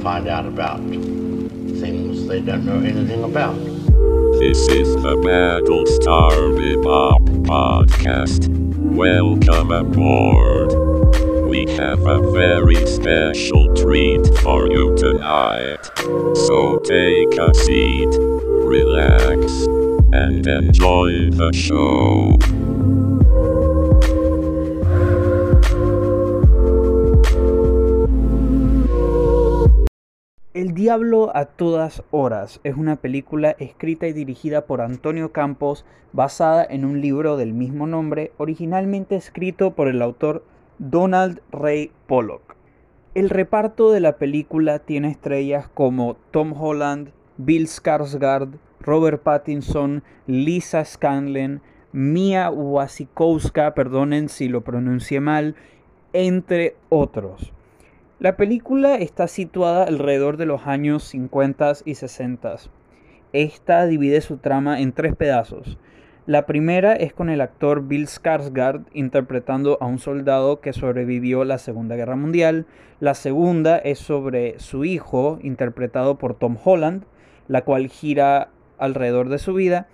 find out about things they don't know anything about. This is the Battlestar Bebop podcast. Welcome aboard. We have a very special treat for you tonight. So take a seat, relax, and enjoy the show. El Diablo a todas horas es una película escrita y dirigida por Antonio Campos basada en un libro del mismo nombre, originalmente escrito por el autor Donald Ray Pollock. El reparto de la película tiene estrellas como Tom Holland, Bill Skarsgård, Robert Pattinson, Lisa Scanlon, Mia Wasikowska, perdonen si lo pronuncié mal, entre otros. La película está situada alrededor de los años 50 y 60. Esta divide su trama en tres pedazos. La primera es con el actor Bill Skarsgård interpretando a un soldado que sobrevivió la Segunda Guerra Mundial. La segunda es sobre su hijo interpretado por Tom Holland, la cual gira alrededor de su vida.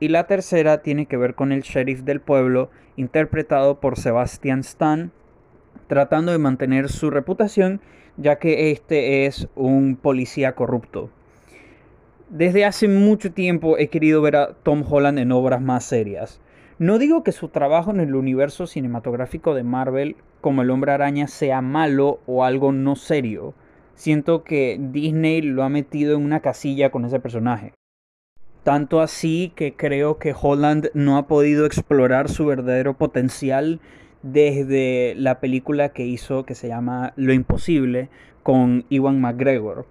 Y la tercera tiene que ver con el sheriff del pueblo interpretado por Sebastian Stan, tratando de mantener su reputación, ya que este es un policía corrupto. Desde hace mucho tiempo he querido ver a Tom Holland en obras más serias. No digo que su trabajo en el universo cinematográfico de Marvel como el hombre araña sea malo o algo no serio. Siento que Disney lo ha metido en una casilla con ese personaje. Tanto así que creo que Holland no ha podido explorar su verdadero potencial desde la película que hizo que se llama Lo Imposible con Iwan McGregor.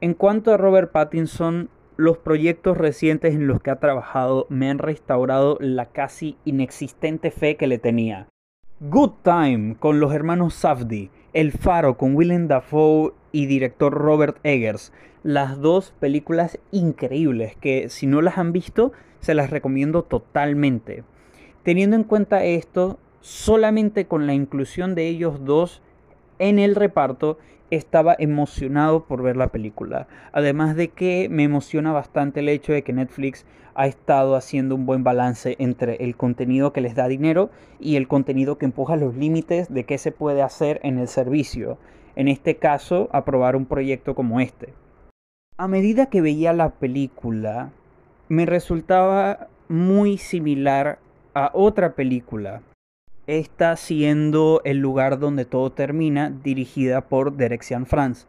En cuanto a Robert Pattinson, los proyectos recientes en los que ha trabajado me han restaurado la casi inexistente fe que le tenía. Good Time con los hermanos Safdie, El Faro con Willem Dafoe y director Robert Eggers. Las dos películas increíbles que si no las han visto se las recomiendo totalmente. Teniendo en cuenta esto, solamente con la inclusión de ellos dos en el reparto estaba emocionado por ver la película. Además de que me emociona bastante el hecho de que Netflix ha estado haciendo un buen balance entre el contenido que les da dinero y el contenido que empuja los límites de qué se puede hacer en el servicio. En este caso, aprobar un proyecto como este. A medida que veía la película, me resultaba muy similar a otra película está siendo El lugar donde todo termina, dirigida por Dirección France,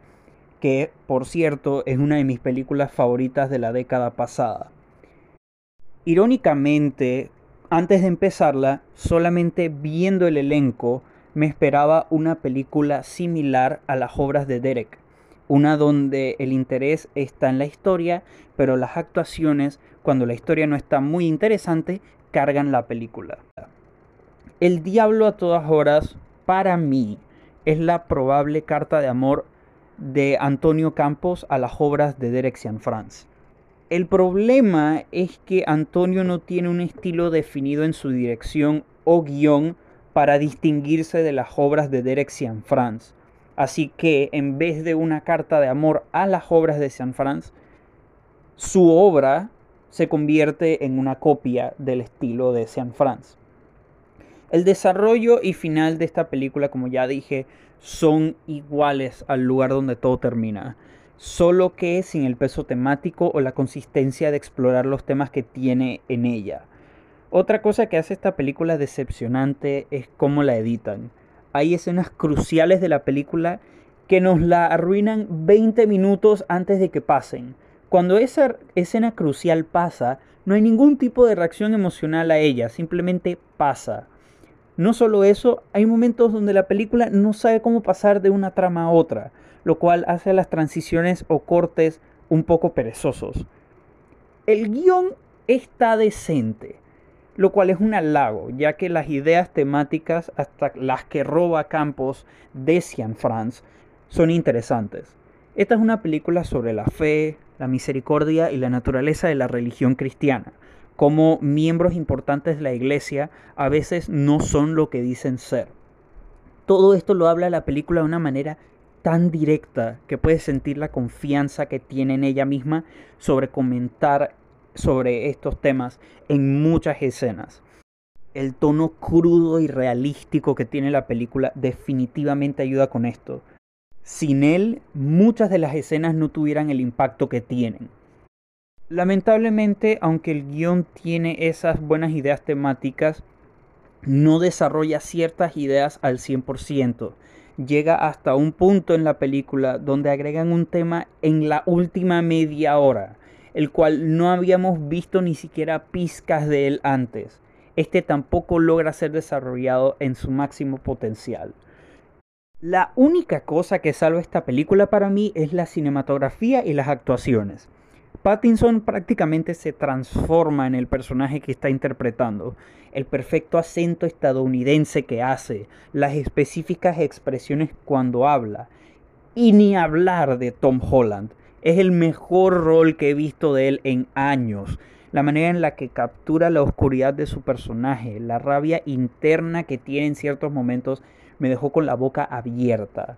que por cierto es una de mis películas favoritas de la década pasada. Irónicamente, antes de empezarla, solamente viendo el elenco, me esperaba una película similar a las obras de Derek, una donde el interés está en la historia, pero las actuaciones, cuando la historia no está muy interesante, cargan la película. El diablo a todas horas, para mí, es la probable carta de amor de Antonio Campos a las obras de Derek France. El problema es que Antonio no tiene un estilo definido en su dirección o guion para distinguirse de las obras de Derek France. Así que en vez de una carta de amor a las obras de San France, su obra se convierte en una copia del estilo de San France. El desarrollo y final de esta película, como ya dije, son iguales al lugar donde todo termina. Solo que sin el peso temático o la consistencia de explorar los temas que tiene en ella. Otra cosa que hace esta película decepcionante es cómo la editan. Hay escenas cruciales de la película que nos la arruinan 20 minutos antes de que pasen. Cuando esa escena crucial pasa, no hay ningún tipo de reacción emocional a ella, simplemente pasa. No solo eso, hay momentos donde la película no sabe cómo pasar de una trama a otra, lo cual hace las transiciones o cortes un poco perezosos. El guion está decente, lo cual es un halago, ya que las ideas temáticas, hasta las que roba Campos de Cian France, son interesantes. Esta es una película sobre la fe, la misericordia y la naturaleza de la religión cristiana, como miembros importantes de la iglesia a veces no son lo que dicen ser. Todo esto lo habla la película de una manera tan directa que puedes sentir la confianza que tiene en ella misma sobre comentar sobre estos temas en muchas escenas. El tono crudo y realístico que tiene la película definitivamente ayuda con esto. Sin él, muchas de las escenas no tuvieran el impacto que tienen. Lamentablemente, aunque el guion tiene esas buenas ideas temáticas, no desarrolla ciertas ideas al 100%. Llega hasta un punto en la película donde agregan un tema en la última media hora, el cual no habíamos visto ni siquiera pizcas de él antes. Este tampoco logra ser desarrollado en su máximo potencial. La única cosa que salva esta película para mí es la cinematografía y las actuaciones. Pattinson prácticamente se transforma en el personaje que está interpretando. El perfecto acento estadounidense que hace, las específicas expresiones cuando habla. Y ni hablar de Tom Holland. Es el mejor rol que he visto de él en años. La manera en la que captura la oscuridad de su personaje, la rabia interna que tiene en ciertos momentos, me dejó con la boca abierta.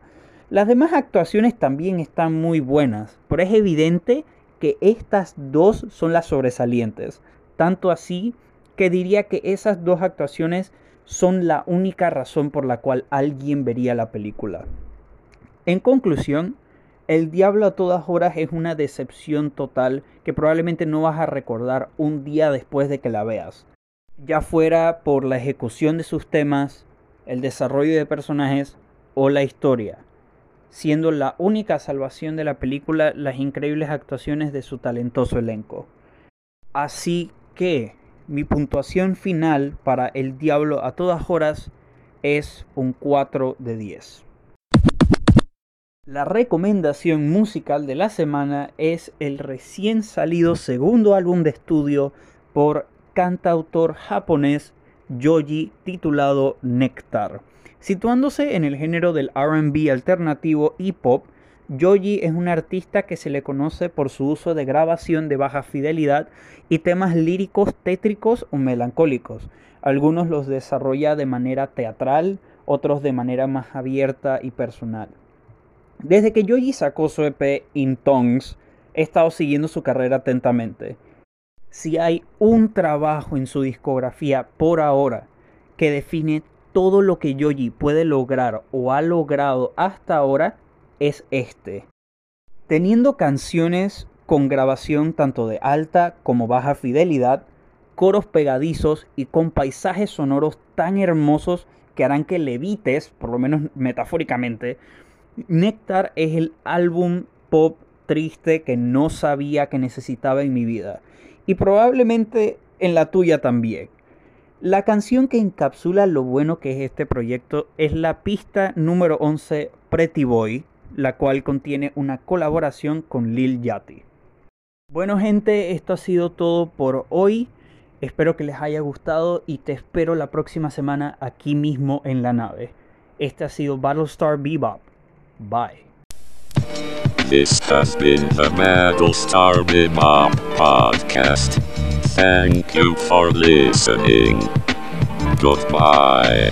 Las demás actuaciones también están muy buenas, pero es evidente que estas dos son las sobresalientes. Tanto así que diría que esas dos actuaciones son la única razón por la cual alguien vería la película. En conclusión, El Diablo a todas horas es una decepción total que probablemente no vas a recordar un día después de que la veas. Ya fuera por la ejecución de sus temas, el desarrollo de personajes o la historia siendo la única salvación de la película las increíbles actuaciones de su talentoso elenco. Así que mi puntuación final para El Diablo a todas horas es un 4 de 10. La recomendación musical de la semana es el recién salido segundo álbum de estudio por cantautor japonés Yoji titulado Nectar. Situándose en el género del RB alternativo y pop, Yoji es un artista que se le conoce por su uso de grabación de baja fidelidad y temas líricos tétricos o melancólicos. Algunos los desarrolla de manera teatral, otros de manera más abierta y personal. Desde que Yoji sacó su EP In Tongues, he estado siguiendo su carrera atentamente. Si hay un trabajo en su discografía por ahora que define todo lo que Yoji puede lograr o ha logrado hasta ahora es este. Teniendo canciones con grabación tanto de alta como baja fidelidad, coros pegadizos y con paisajes sonoros tan hermosos que harán que levites, por lo menos metafóricamente, Nectar es el álbum pop triste que no sabía que necesitaba en mi vida. Y probablemente en la tuya también. La canción que encapsula lo bueno que es este proyecto es la pista número 11 Pretty Boy, la cual contiene una colaboración con Lil Yachty. Bueno gente, esto ha sido todo por hoy. Espero que les haya gustado y te espero la próxima semana aquí mismo en la nave. Este ha sido Battlestar Bebop. Bye. This has been the Battlestar Bebop podcast. Thank you for listening. Goodbye.